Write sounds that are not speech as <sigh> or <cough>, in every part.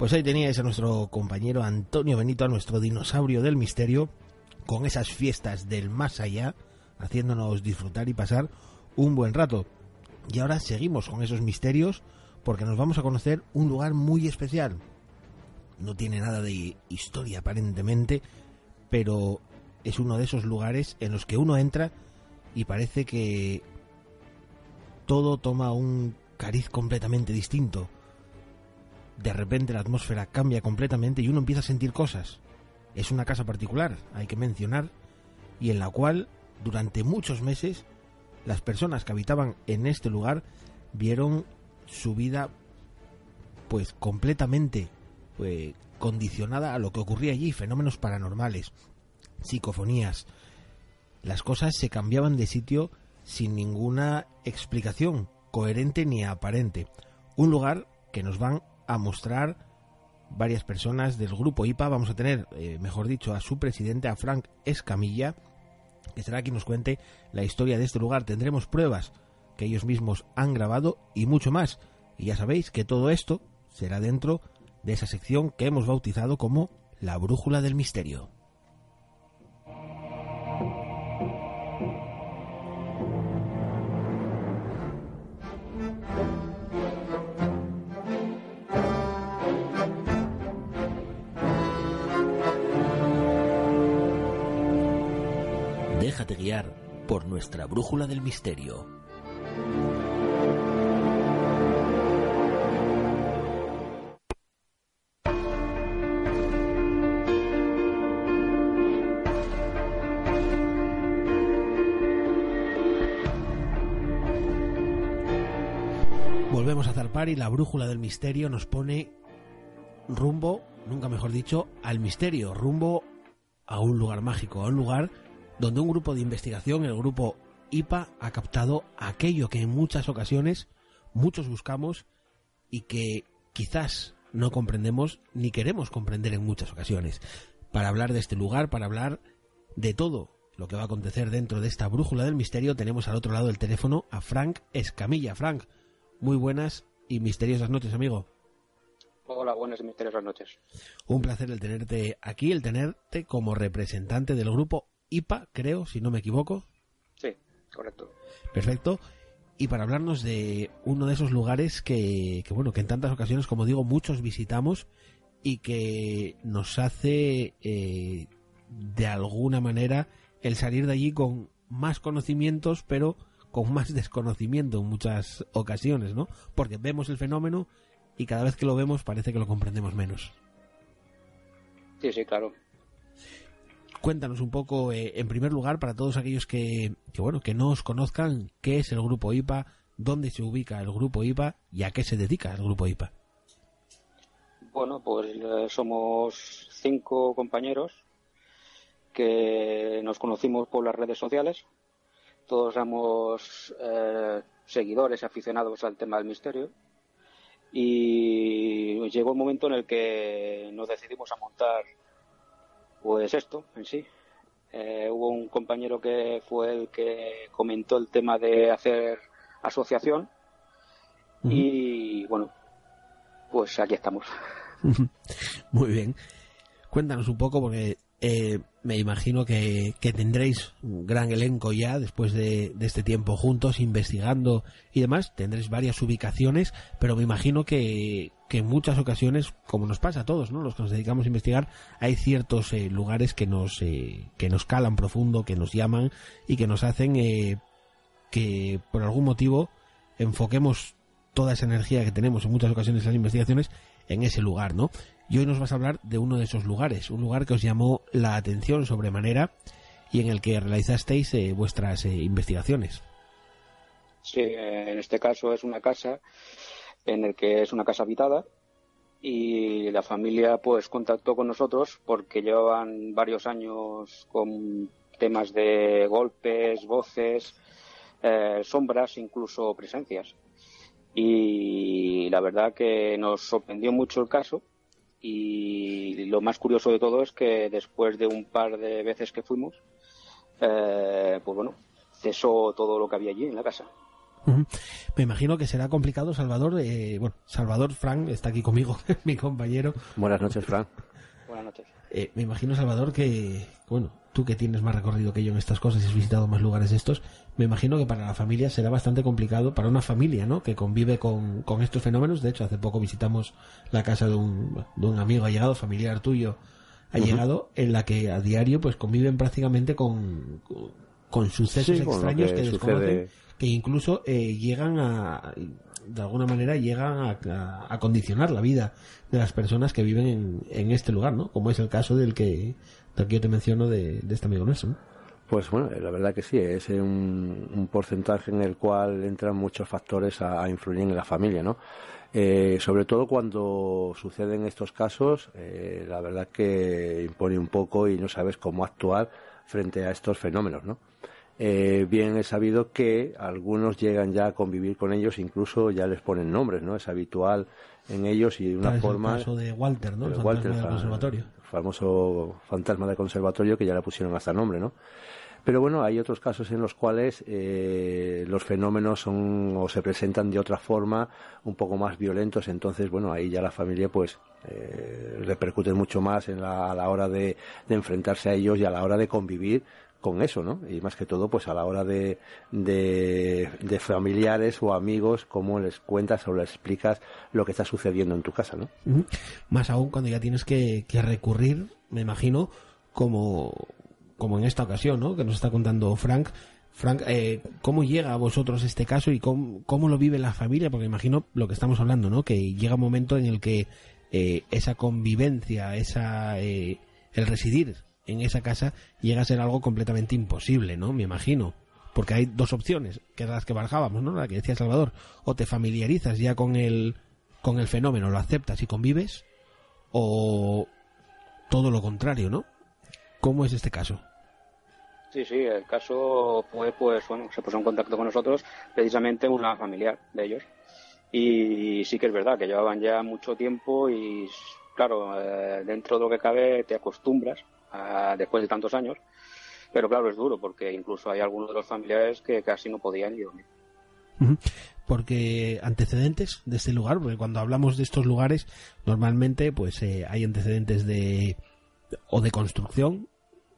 Pues ahí teníais a nuestro compañero Antonio Benito, a nuestro dinosaurio del misterio, con esas fiestas del más allá, haciéndonos disfrutar y pasar un buen rato. Y ahora seguimos con esos misterios porque nos vamos a conocer un lugar muy especial. No tiene nada de historia aparentemente, pero es uno de esos lugares en los que uno entra y parece que todo toma un cariz completamente distinto de repente la atmósfera cambia completamente y uno empieza a sentir cosas. Es una casa particular, hay que mencionar, y en la cual durante muchos meses las personas que habitaban en este lugar vieron su vida pues completamente pues, condicionada a lo que ocurría allí, fenómenos paranormales, psicofonías. Las cosas se cambiaban de sitio sin ninguna explicación coherente ni aparente. Un lugar que nos van a mostrar varias personas del grupo IPA. Vamos a tener, eh, mejor dicho, a su presidente, a Frank Escamilla, que será quien nos cuente la historia de este lugar. Tendremos pruebas que ellos mismos han grabado y mucho más. Y ya sabéis que todo esto será dentro de esa sección que hemos bautizado como la brújula del misterio. Guiar por nuestra brújula del misterio. Volvemos a zarpar y la brújula del misterio nos pone rumbo, nunca mejor dicho, al misterio, rumbo a un lugar mágico, a un lugar donde un grupo de investigación, el grupo IPA, ha captado aquello que en muchas ocasiones muchos buscamos y que quizás no comprendemos ni queremos comprender en muchas ocasiones. Para hablar de este lugar, para hablar de todo lo que va a acontecer dentro de esta brújula del misterio, tenemos al otro lado del teléfono a Frank Escamilla. Frank, muy buenas y misteriosas noches, amigo. Hola, buenas y misteriosas noches. Un placer el tenerte aquí, el tenerte como representante del grupo IPA, creo, si no me equivoco. Sí, correcto. Perfecto. Y para hablarnos de uno de esos lugares que, que, bueno, que en tantas ocasiones, como digo, muchos visitamos y que nos hace eh, de alguna manera el salir de allí con más conocimientos, pero con más <laughs> desconocimiento en muchas ocasiones, ¿no? Porque vemos el fenómeno y cada vez que lo vemos parece que lo comprendemos menos. Sí, sí, claro. Cuéntanos un poco, eh, en primer lugar, para todos aquellos que, bueno, que no os conozcan, qué es el grupo IPA, dónde se ubica el grupo IPA y a qué se dedica el grupo IPA. Bueno, pues eh, somos cinco compañeros que nos conocimos por las redes sociales. Todos somos eh, seguidores, aficionados al tema del misterio. Y llegó un momento en el que nos decidimos a montar pues esto en sí. Eh, hubo un compañero que fue el que comentó el tema de hacer asociación y bueno, pues aquí estamos. Muy bien. Cuéntanos un poco porque eh, me imagino que, que, tendréis un gran elenco ya después de, de, este tiempo juntos, investigando y demás. Tendréis varias ubicaciones, pero me imagino que, que en muchas ocasiones, como nos pasa a todos, ¿no? Los que nos dedicamos a investigar, hay ciertos eh, lugares que nos, eh, que nos calan profundo, que nos llaman y que nos hacen eh, que por algún motivo enfoquemos toda esa energía que tenemos en muchas ocasiones las investigaciones en ese lugar, ¿no? Y hoy nos vas a hablar de uno de esos lugares, un lugar que os llamó la atención sobremanera y en el que realizasteis eh, vuestras eh, investigaciones. Sí, en este caso es una casa en el que es una casa habitada y la familia pues contactó con nosotros porque llevaban varios años con temas de golpes, voces, eh, sombras, incluso presencias. Y la verdad que nos sorprendió mucho el caso y lo más curioso de todo es que después de un par de veces que fuimos, eh, pues bueno, cesó todo lo que había allí en la casa. Me imagino que será complicado, Salvador. Eh, bueno, Salvador Frank está aquí conmigo, <laughs> mi compañero. Buenas noches, Frank. Buenas noches. Eh, me imagino, Salvador, que, bueno, tú que tienes más recorrido que yo en estas cosas y has visitado más lugares de estos, me imagino que para la familia será bastante complicado, para una familia, ¿no? Que convive con, con estos fenómenos. De hecho, hace poco visitamos la casa de un, de un amigo ha llegado, familiar tuyo, ha llegado, en la que a diario pues conviven prácticamente con, con sucesos extraños que, desconocen, que incluso eh, llegan a, de alguna manera llegan a, a, condicionar la vida de las personas que viven en, en, este lugar, ¿no? Como es el caso del que, del yo te menciono de, de este amigo nuestro. Pues bueno, la verdad que sí, es un, un, porcentaje en el cual entran muchos factores a, a influir en la familia, ¿no? Eh, sobre todo cuando suceden estos casos, eh, la verdad que impone un poco y no sabes cómo actuar frente a estos fenómenos, ¿no? Eh, bien es sabido que algunos llegan ya a convivir con ellos, incluso ya les ponen nombres, ¿no? Es habitual en ellos y de una forma. El caso de Walter, ¿no? El, Walter, del conservatorio. El famoso fantasma del conservatorio que ya le pusieron hasta nombre, ¿no? Pero bueno, hay otros casos en los cuales eh, los fenómenos son o se presentan de otra forma, un poco más violentos. Entonces, bueno, ahí ya la familia pues eh, repercute mucho más en la, a la hora de, de enfrentarse a ellos y a la hora de convivir con eso, ¿no? Y más que todo, pues a la hora de, de, familiares o amigos, cómo les cuentas o les explicas lo que está sucediendo en tu casa, ¿no? Más aún cuando ya tienes que, que recurrir, me imagino, como, como en esta ocasión, ¿no? Que nos está contando Frank. Frank, eh, ¿cómo llega a vosotros este caso y cómo, cómo, lo vive la familia? Porque imagino lo que estamos hablando, ¿no? Que llega un momento en el que eh, esa convivencia, esa, eh, el residir en esa casa llega a ser algo completamente imposible, ¿no? Me imagino. Porque hay dos opciones, que eran las que barajábamos, ¿no? La que decía Salvador. O te familiarizas ya con el, con el fenómeno, lo aceptas y convives, o todo lo contrario, ¿no? ¿Cómo es este caso? Sí, sí, el caso fue, pues, bueno, se puso en contacto con nosotros precisamente una familiar de ellos. Y sí que es verdad que llevaban ya mucho tiempo y, claro, eh, dentro de lo que cabe te acostumbras después de tantos años. Pero claro, es duro porque incluso hay algunos de los familiares que casi no podían ir. Porque antecedentes de este lugar, porque cuando hablamos de estos lugares, normalmente pues eh, hay antecedentes de o de construcción,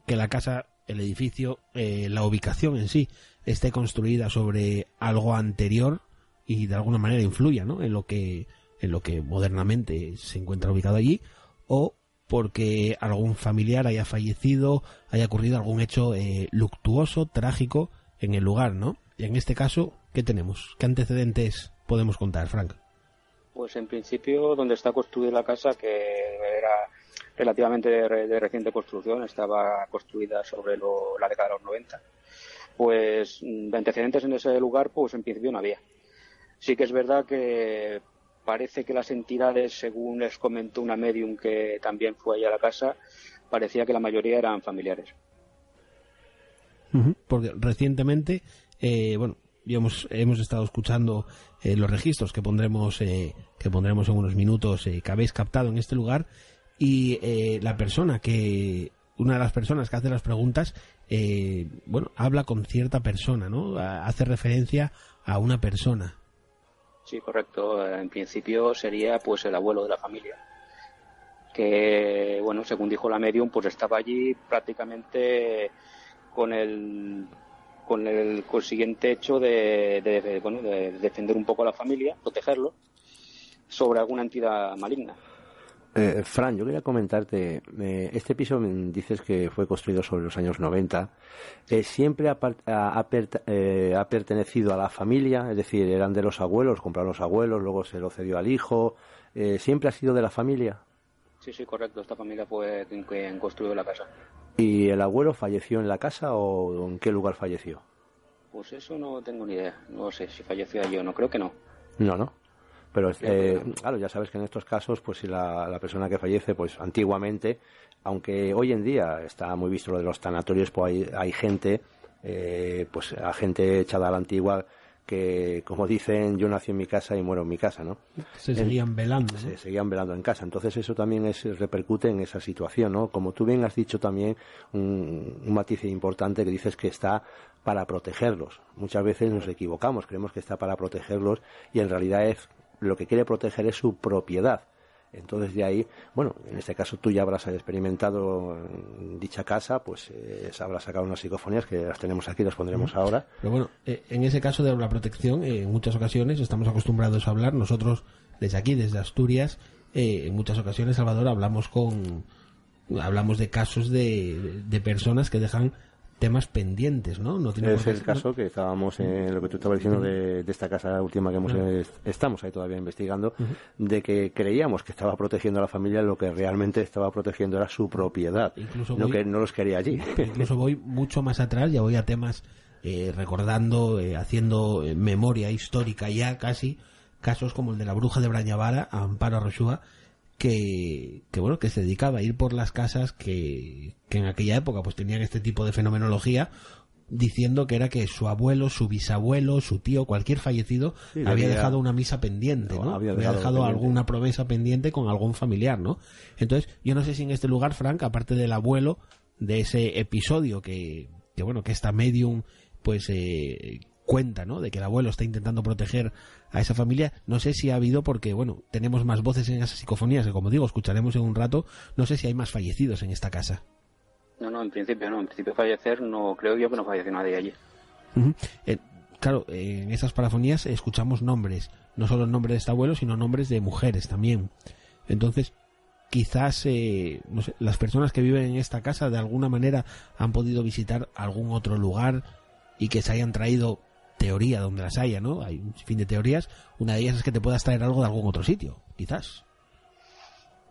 que la casa, el edificio, eh, la ubicación en sí esté construida sobre algo anterior y de alguna manera influya ¿no? en lo que en lo que modernamente se encuentra ubicado allí o porque algún familiar haya fallecido, haya ocurrido algún hecho eh, luctuoso, trágico en el lugar, ¿no? Y en este caso, ¿qué tenemos? ¿Qué antecedentes podemos contar, Frank? Pues en principio, donde está construida la casa, que era relativamente de, reciente construcción, estaba construida sobre la década de los 90, pues de antecedentes en ese lugar, pues en principio no había. Sí que es verdad que parece que las entidades, según les comentó una medium que también fue allá a la casa, parecía que la mayoría eran familiares. Porque recientemente, eh, bueno, hemos, hemos estado escuchando eh, los registros que pondremos, eh, que pondremos en unos minutos que habéis captado en este lugar y la persona que, una de las personas que hace las preguntas, bueno, habla con cierta persona, ¿no? Hace referencia a una persona. Sí, correcto. En principio sería pues el abuelo de la familia. Que, bueno, según dijo la medium, pues estaba allí prácticamente con el con el consiguiente hecho de, de, bueno, de defender un poco a la familia, protegerlo, sobre alguna entidad maligna. Eh, Fran, yo quería comentarte, eh, este piso dices que fue construido sobre los años 90, eh, ¿siempre ha, ha, eh, ha, pertenecido a la familia? Es decir, eran de los abuelos, compraron los abuelos, luego se lo cedió al hijo, eh, ¿siempre ha sido de la familia? Sí, sí, correcto, esta familia fue quien construyó la casa. ¿Y el abuelo falleció en la casa o en qué lugar falleció? Pues eso no tengo ni idea, no sé si falleció allí o no, creo que no. No, no. Pero eh, claro, ya sabes que en estos casos, pues si la, la, persona que fallece, pues antiguamente, aunque hoy en día está muy visto lo de los tanatorios, pues hay, hay gente, eh, pues a gente echada a la antigua que, como dicen, yo nací en mi casa y muero en mi casa, ¿no? Se seguían velando. Se seguían velando en casa. Entonces eso también es, repercute en esa situación, ¿no? Como tú bien has dicho también, un, un matiz importante que dices que está para protegerlos. Muchas veces nos equivocamos, creemos que está para protegerlos y en realidad es lo que quiere proteger es su propiedad. Entonces de ahí, bueno, en este caso tú ya habrás experimentado en dicha casa, pues eh, habrás sacado unas psicofonías que las tenemos aquí, las pondremos ahora. Pero bueno, eh, en ese caso de la protección, eh, en muchas ocasiones estamos acostumbrados a hablar, nosotros desde aquí, desde Asturias, eh, en muchas ocasiones, Salvador, hablamos con hablamos de casos de, de personas que dejan temas pendientes, ¿no? no tiene es el caso que estábamos en lo que tú estabas diciendo de, esta casa última que hemos, estamos ahí todavía investigando, de que creíamos que estaba protegiendo a la familia, lo que realmente estaba protegiendo era su propiedad, incluso no que no los quería allí. <laughs> Incluso voy mucho más atrás, ya voy a temas eh, recordando, eh, haciendo eh, memoria histórica ya casi, casos como el de la bruja de Brañavara, Amparo Roshua, que, bueno, que se dedicaba a ir por las casas que, que en aquella época pues tenían este tipo de fenomenología diciendo que era que su abuelo, su bisabuelo, su tío, cualquier fallecido había, dejado una misa pendiente, ¿no? Había dejado, alguna promesa pendiente con algún familiar, ¿no? Entonces, yo no sé si en este lugar, Frank, aparte del abuelo, de ese episodio que, que bueno, que esta medium, pues, eh, cuenta, ¿no? De que el abuelo está intentando proteger a esa familia. No sé si ha habido, porque, bueno, tenemos más voces en esas psicofonías, que como digo, escucharemos en un rato. No sé si hay más fallecidos en esta casa. No, no, en principio no. En principio fallecer, no creo yo que no falleció nadie allí. Eh, claro, en esas parafonías escuchamos nombres, no solo el nombre de este abuelo, sino nombres de mujeres también. Entonces, quizás eh, no sé, las personas que viven en esta casa de alguna manera han podido visitar algún otro lugar y que se hayan traído teoría donde las haya, ¿no? Hay un fin de teorías. Una de ellas es que te puedas traer algo de algún otro sitio, quizás.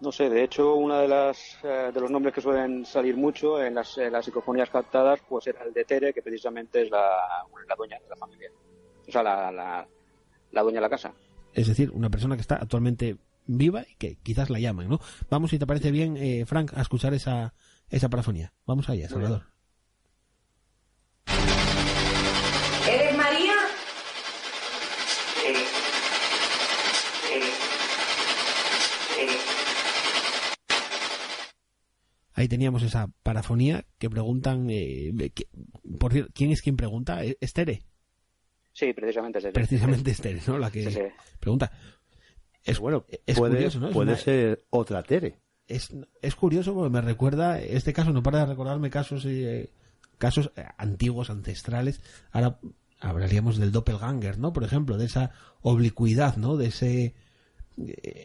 No sé, de hecho, uno de, las, eh, de los nombres que suelen salir mucho en las, psicofonías captadas, pues era el de Tere, que precisamente es la, la dueña de la familia. O sea, la, la, la dueña de la casa. Es decir, una persona que está actualmente viva y que quizás la llaman, ¿no? Vamos, si te parece bien, eh, Frank, a escuchar esa, esa parafonía. Vamos allá, Salvador. Ahí teníamos esa parafonía que preguntan, eh, por cierto, ¿quién es quien pregunta? ¿Es Tere? Sí, precisamente es Tere. Precisamente es Tere, ¿no? La que pregunta. Es, bueno, es puede, curioso, ¿no? puede ser otra Tere. Es, es curioso porque me recuerda, este caso no para de recordarme casos, eh, casos eh, antiguos, ancestrales. Ahora hablaríamos del doppelganger, ¿no? Por ejemplo, de esa oblicuidad, ¿no? De ese eh,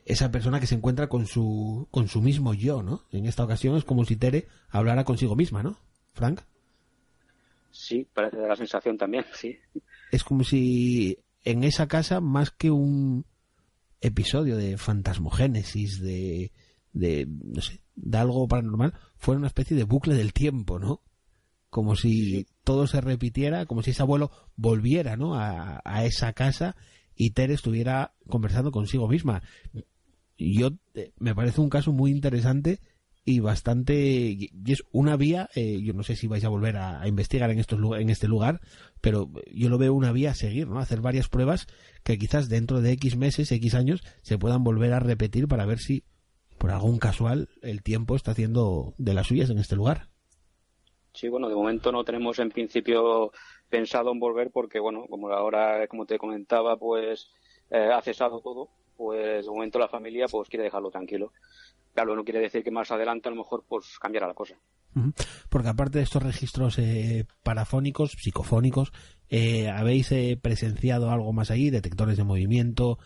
esa persona que se encuentra con su, con su mismo yo, ¿no? En esta ocasión es como si Tere hablara consigo misma, ¿no? Frank. Sí, parece la sensación también, sí. Es como si en esa casa, más que un episodio de fantasmogénesis, de, de, no sé, de algo paranormal, fuera una especie de bucle del tiempo, ¿no? Como si todo se repitiera, como si ese abuelo volviera, ¿no? A, a esa casa y Tere estuviera conversando consigo misma. Yo eh, me parece un caso muy interesante y bastante y es una vía eh, yo no sé si vais a volver a, investigar en estos en este lugar pero yo lo veo una vía a seguir no hacer varias pruebas que quizás dentro de x meses x años se puedan volver a repetir para ver si por algún casual el tiempo está haciendo de las suyas en este lugar sí bueno de momento no tenemos en principio pensado en volver porque, bueno, como ahora, como te comentaba, pues eh, ha cesado todo, pues de momento la familia pues quiere dejarlo tranquilo. Claro, no quiere decir que más adelante a lo mejor pues cambiará la cosa. Porque aparte de estos registros eh, parafónicos, psicofónicos, eh, ¿habéis presenciado algo más ahí? ¿Detectores de movimiento?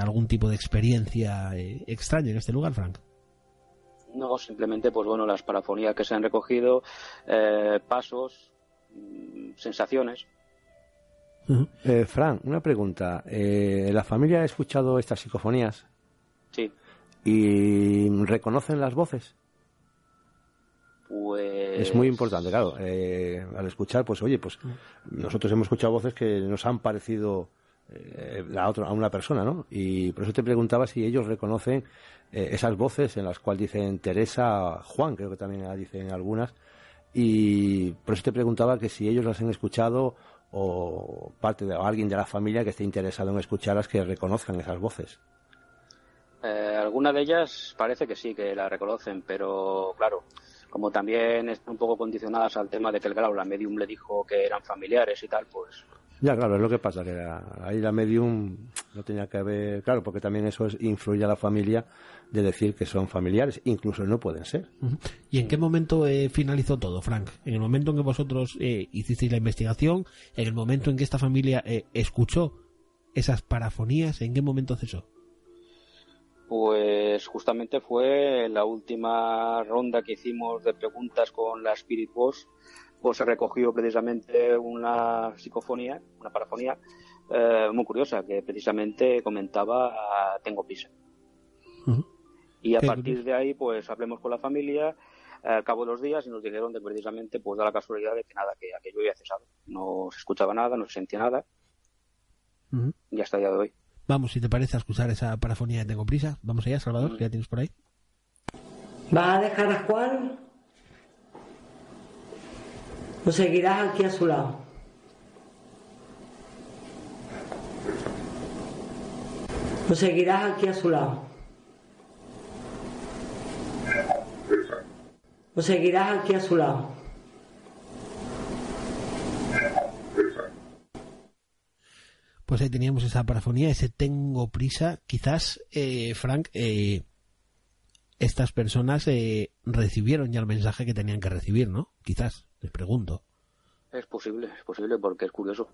¿Algún tipo de experiencia extraña en este lugar, Frank? No, simplemente, pues bueno, las parafonías que se han recogido, pasos, Mm, sensaciones. Eh, Fran, una pregunta. Eh, ¿La familia ha escuchado estas psicofonías? Sí. ¿Y reconocen las voces? Pues... Es muy importante, claro. Eh, al escuchar, pues oye, pues nosotros hemos escuchado voces que nos han parecido la otra, a una persona, ¿no? Y por eso te preguntaba si ellos reconocen esas voces en las cuales dicen Teresa, Juan, creo que también dicen algunas, y por eso te preguntaba que si ellos las han escuchado o parte de alguien de la familia que esté interesado en escucharlas que reconozcan esas voces. Eh, algunas de ellas parece que sí, que la reconocen, pero claro, como también están un poco condicionadas al tema de que el grado, la medium le dijo que eran familiares y tal, pues ya, claro, es lo que pasa, que ahí la medium no tenía que haber, claro, porque también eso influye a la familia de decir que son familiares, incluso no pueden ser. ¿Y en qué momento eh, finalizó todo, Frank? ¿En el momento en que vosotros eh, hicisteis la investigación? ¿En el momento en que esta familia eh, escuchó esas parafonías? ¿En qué momento cesó? Pues justamente fue la última ronda que hicimos de preguntas con la Spirit Boss pues se recogió precisamente una psicofonía, una parafonía eh, muy curiosa que precisamente comentaba tengo prisa. Y a partir de ahí, pues hablemos con la familia, al cabo de los días, y nos dijeron de precisamente, pues da la casualidad de que nada, que aquello había cesado. No se escuchaba nada, no se sentía nada. Y hasta el día de hoy. Vamos, si te parece, a escuchar esa parafonía de Tengo Prisa. Vamos allá, Salvador, que ya tienes por ahí. ¿Va a dejar a Juan lo seguirás aquí a su lado. Lo seguirás aquí a su lado. Lo seguirás aquí a su lado. Pues ahí teníamos esa parafonía, ese tengo prisa. Quizás, eh, Frank, eh, estas personas eh, recibieron ya el mensaje que tenían que recibir, ¿no? Quizás. Les pregunto. Es posible, es posible porque es curioso.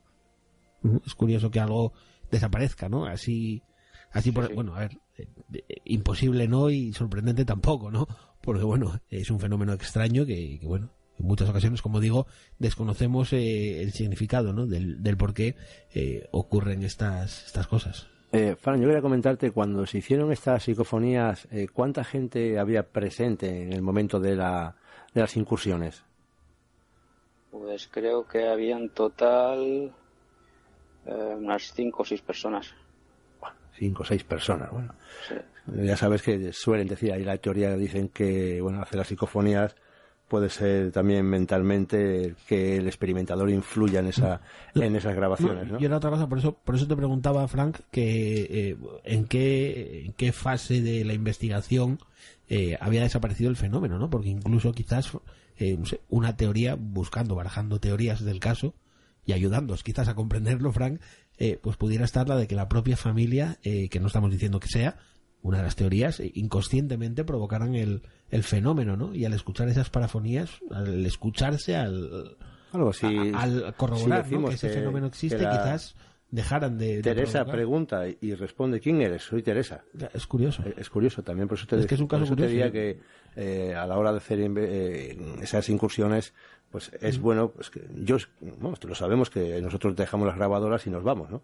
Es curioso que algo desaparezca, ¿no? Así, así por, bueno, a ver, eh, eh, imposible no y sorprendente tampoco, ¿no? <laughs> Porque bueno, es un fenómeno extraño que, bueno, en muchas ocasiones, como digo, desconocemos eh, el significado, ¿no? Del, del por qué ocurren estas, estas cosas. Eh, Fran, yo quería comentarte, cuando se hicieron estas psicofonías, ¿cuánta gente había presente en el momento de, la, de las incursiones? Pues creo que había en total eh, unas cinco o seis personas. Cinco o seis personas, bueno. Ya sabes que suelen decir, ahí la teoría dicen que, bueno, hacer las psicofonías puede ser también mentalmente que el experimentador influya en esa en esas grabaciones ¿no? y era otra cosa por eso por eso te preguntaba Frank que eh, en qué en qué fase de la investigación eh, había desaparecido el fenómeno no porque incluso quizás eh, una teoría, buscando, barajando teorías del caso y ayudándoos. Quizás a comprenderlo, Frank, eh, pues pudiera estar la de que la propia familia, eh, que no estamos diciendo que sea, una de las teorías, inconscientemente provocaran el, el fenómeno, ¿no? Y al escuchar esas parafonías, al escucharse, al, al corroborar que ese fenómeno existe, quizás dejaran de. Teresa pregunta y responde: ¿Quién eres? Soy Teresa. Es curioso. Es, curioso también, por eso te, es que es un caso curioso, diría que eh, a la hora de hacer eh, esas incursiones, pues es mm. bueno, pues que yo, lo sabemos que nosotros dejamos las grabadoras y nos vamos, ¿no?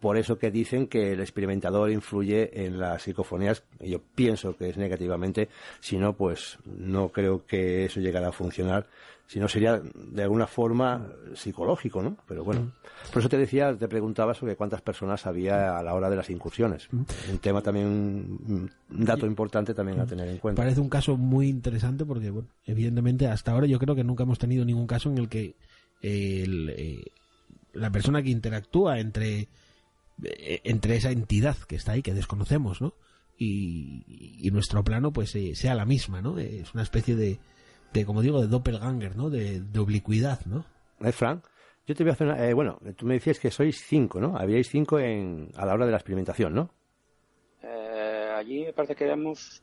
Por eso que dicen que el experimentador influye en las psicofonías, yo pienso que es negativamente, si no, pues no creo que eso llegara a funcionar si no sería de alguna forma psicológico, ¿no? Pero bueno, por eso te decía, te preguntaba sobre cuántas personas había a la hora de las incursiones. Un tema también, un dato importante también a tener en cuenta. Parece un caso muy interesante porque, bueno, evidentemente hasta ahora yo creo que nunca hemos tenido ningún caso en el que eh, la persona que interactúa entre, eh, entre esa entidad que está ahí, que desconocemos, ¿no? Y, nuestro plano, pues eh, sea la misma, ¿no? Es una especie de de como digo, de doppelganger, ¿no? De, de oblicuidad, ¿no? Eh, Frank, yo te voy a hacer una... Eh, bueno, tú me decías que sois cinco, ¿no? Habíais cinco en, a la hora de la experimentación, ¿no? Eh, allí me parece que éramos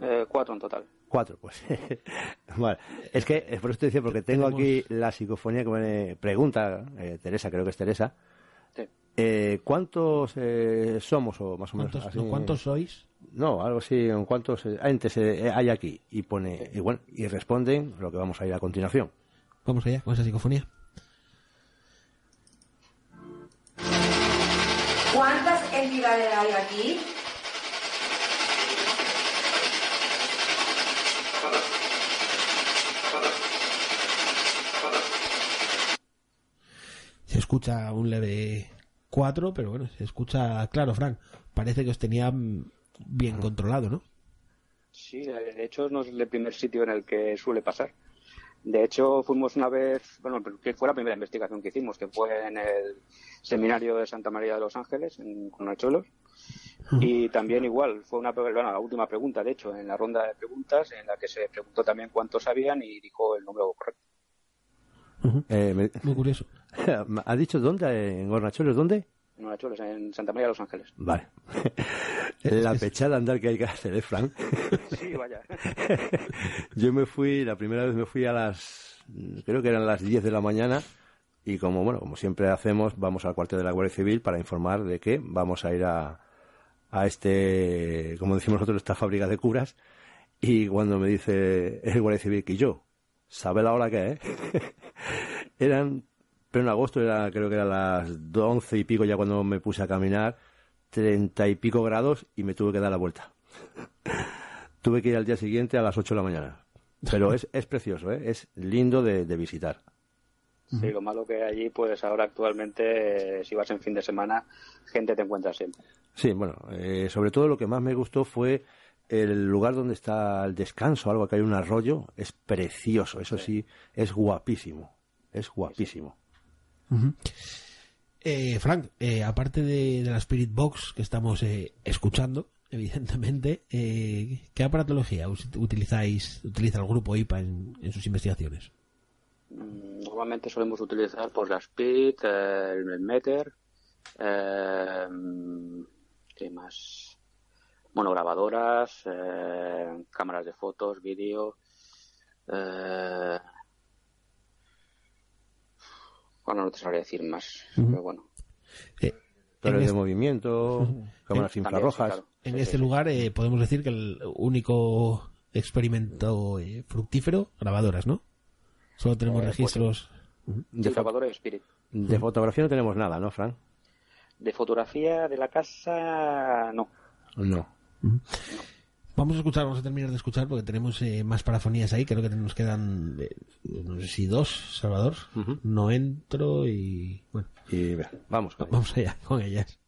eh, cuatro en total. Cuatro, pues. <laughs> vale. Es que, es por eso te decía, porque tengo aquí la psicofonía que me pregunta, Teresa, creo que es Teresa. Sí. ¿Cuántos somos, o más o menos? ¿Cuántos sois? No, algo así, en cuántos entes eh, hay aquí. Y pone, y bueno, y responden lo que vamos a ir a continuación. Vamos allá con esa psicofonía. ¿Cuántas entidades hay aquí? Se escucha un leve 4, pero bueno, se escucha claro, Frank. Parece que os tenía bien controlado, ¿no? Sí, de hecho no es el primer sitio en el que suele pasar. De hecho, fuimos una vez, bueno, que fue la primera investigación que hicimos, que fue en el seminario de Santa María de los Ángeles, en Conachuelos. Y también igual, fue una bueno, la última pregunta, de hecho, en la ronda de preguntas, en la que se preguntó también cuántos sabían y dijo el número correcto. Eh, me- Muy curioso. <laughs> ¿Ha dicho dónde? ¿En Hornachuelos? ¿Dónde? En Hornachuelos, en Santa María de los Ángeles. Vale. <laughs> La pechada andar que hay que hacer, ¿eh, Frank? <laughs> Sí, vaya. <laughs> Yo me fui, la primera vez me fui a las, creo que eran las 10 de la mañana y como, bueno, como siempre hacemos, vamos al cuartel de la Guardia Civil para informar de que vamos a ir a, a este, como decimos nosotros, esta fábrica de curas y cuando me dice el Guardia Civil que yo, ¿sabe la hora que es? eran, pero en agosto era, creo que eran las 11 y pico ya cuando me puse a caminar, 30 y pico grados y me tuve que dar la vuelta. <laughs> Tuve que ir al día siguiente a las 8 de la mañana. Pero es, es precioso, ¿eh? es lindo de, de visitar. Sí, lo malo que allí, pues ahora actualmente, eh, si vas en fin de semana, gente te encuentra siempre. Sí, bueno, eh, sobre todo lo que más me gustó fue el lugar donde está el descanso, algo que hay un arroyo, es precioso, eso sí, es guapísimo, es guapísimo. Eh, Frank, eh, aparte de, de la Spirit Box que estamos eh, escuchando, <laughs> evidentemente, eh, ¿qué aparatología utilizáis, utiliza el grupo IPA en, en sus investigaciones? Mm, Normalmente solemos utilizar pues la eh, el Meter, eh, ¿qué más? Monograbadoras, eh, cámaras de fotos, vídeo. Bueno, no te sabría decir más, pero bueno. Eh, de este, movimiento, cámaras infrarrojas. sí, claro. en Sí, este sí, lugar eh, podemos decir que el único experimento eh, fructífero, grabadoras, ¿no? Solo tenemos Eh, pues registros. De, grabadora y Spirit. de fotografía no tenemos nada, ¿no, Fran? De fotografía de la casa, no. No. Vamos a escuchar, vamos a terminar de escuchar porque tenemos eh, más parafonías ahí. Creo que nos quedan, eh, no sé si dos, Salvador. No entro y. Bueno, Y vamos. con vamos allá con ellas.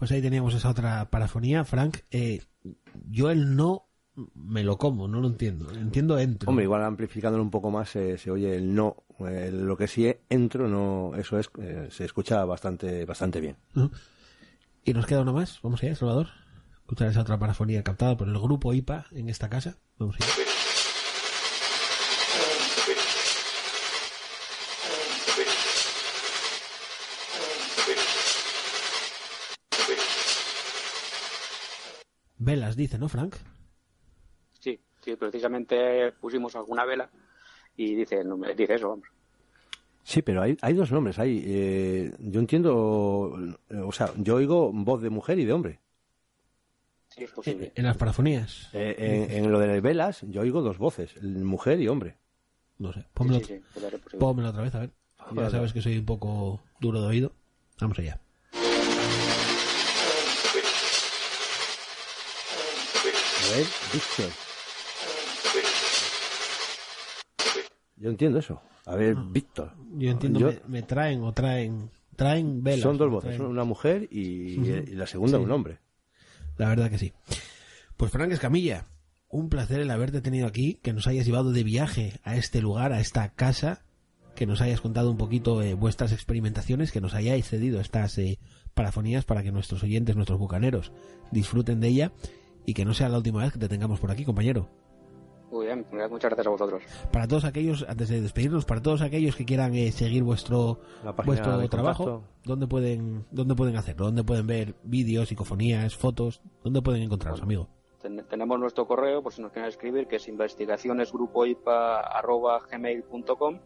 Pues ahí teníamos esa otra parafonía. Frank, eh, yo el no me lo como, no lo entiendo. Entiendo entro. Hombre, igual amplificándolo un poco más eh, se oye el no. Eh, lo que sí entro, no, eso es, eh, se escucha bastante, bastante bien. Y nos queda una más. Vamos allá, Salvador. Escuchar esa otra parafonía captada por el grupo IPA en esta casa. Vamos allá. Velas, dice, ¿no, Frank? Sí, sí, precisamente pusimos alguna vela y dice, no me dice eso, vamos. Sí, pero hay, hay dos nombres. Hay, eh, yo entiendo, eh, o sea, yo oigo voz de mujer y de hombre. Sí, es En, posible. en las parafonías. Eh, en, en lo de velas, yo oigo dos voces, mujer y hombre. No sé. Pónmelo, sí, otra vez, a ver. Ya Vale. sabes que soy un poco duro de oído. Vamos allá. Yo entiendo eso. A ver, Víctor. Yo entiendo, Yo- Me, me traen o traen. Traen velas. Son dos voces, una mujer y, y la segunda Sí. un hombre. La verdad que sí. Pues Frank Escamilla, un placer el haberte tenido aquí, que nos hayas llevado de viaje a este lugar, a esta casa, que nos hayas contado un poquito eh, vuestras experimentaciones, que nos hayáis cedido estas eh, parafonías para que nuestros oyentes, nuestros bucaneros, disfruten de ella y que no sea la última vez que te tengamos por aquí, compañero. Muy bien, muchas gracias a vosotros. Para todos aquellos, antes de despedirnos, para todos aquellos que quieran eh, seguir vuestro vuestro trabajo, contacto. ¿dónde pueden dónde pueden hacerlo? ¿Dónde pueden ver vídeos, psicofonías, fotos? ¿Dónde pueden encontraros, amigo? Ten- tenemos nuestro correo, por si nos quieren escribir, que es investigacionesgrupoipa.gmail.com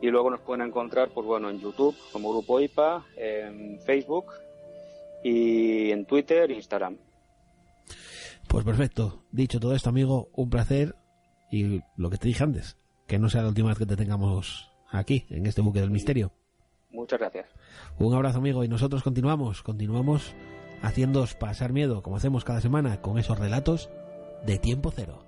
y luego nos pueden encontrar, pues bueno, en YouTube como Grupo IPA, en Facebook y en Twitter e Instagram. Pues perfecto. Dicho todo esto, amigo, un placer y lo que te dije antes, que no sea la última vez que te tengamos aquí, en este buque del misterio. Muchas gracias. Un abrazo, amigo, y nosotros continuamos, continuamos haciéndoos pasar miedo, como hacemos cada semana, con esos relatos de tiempo cero.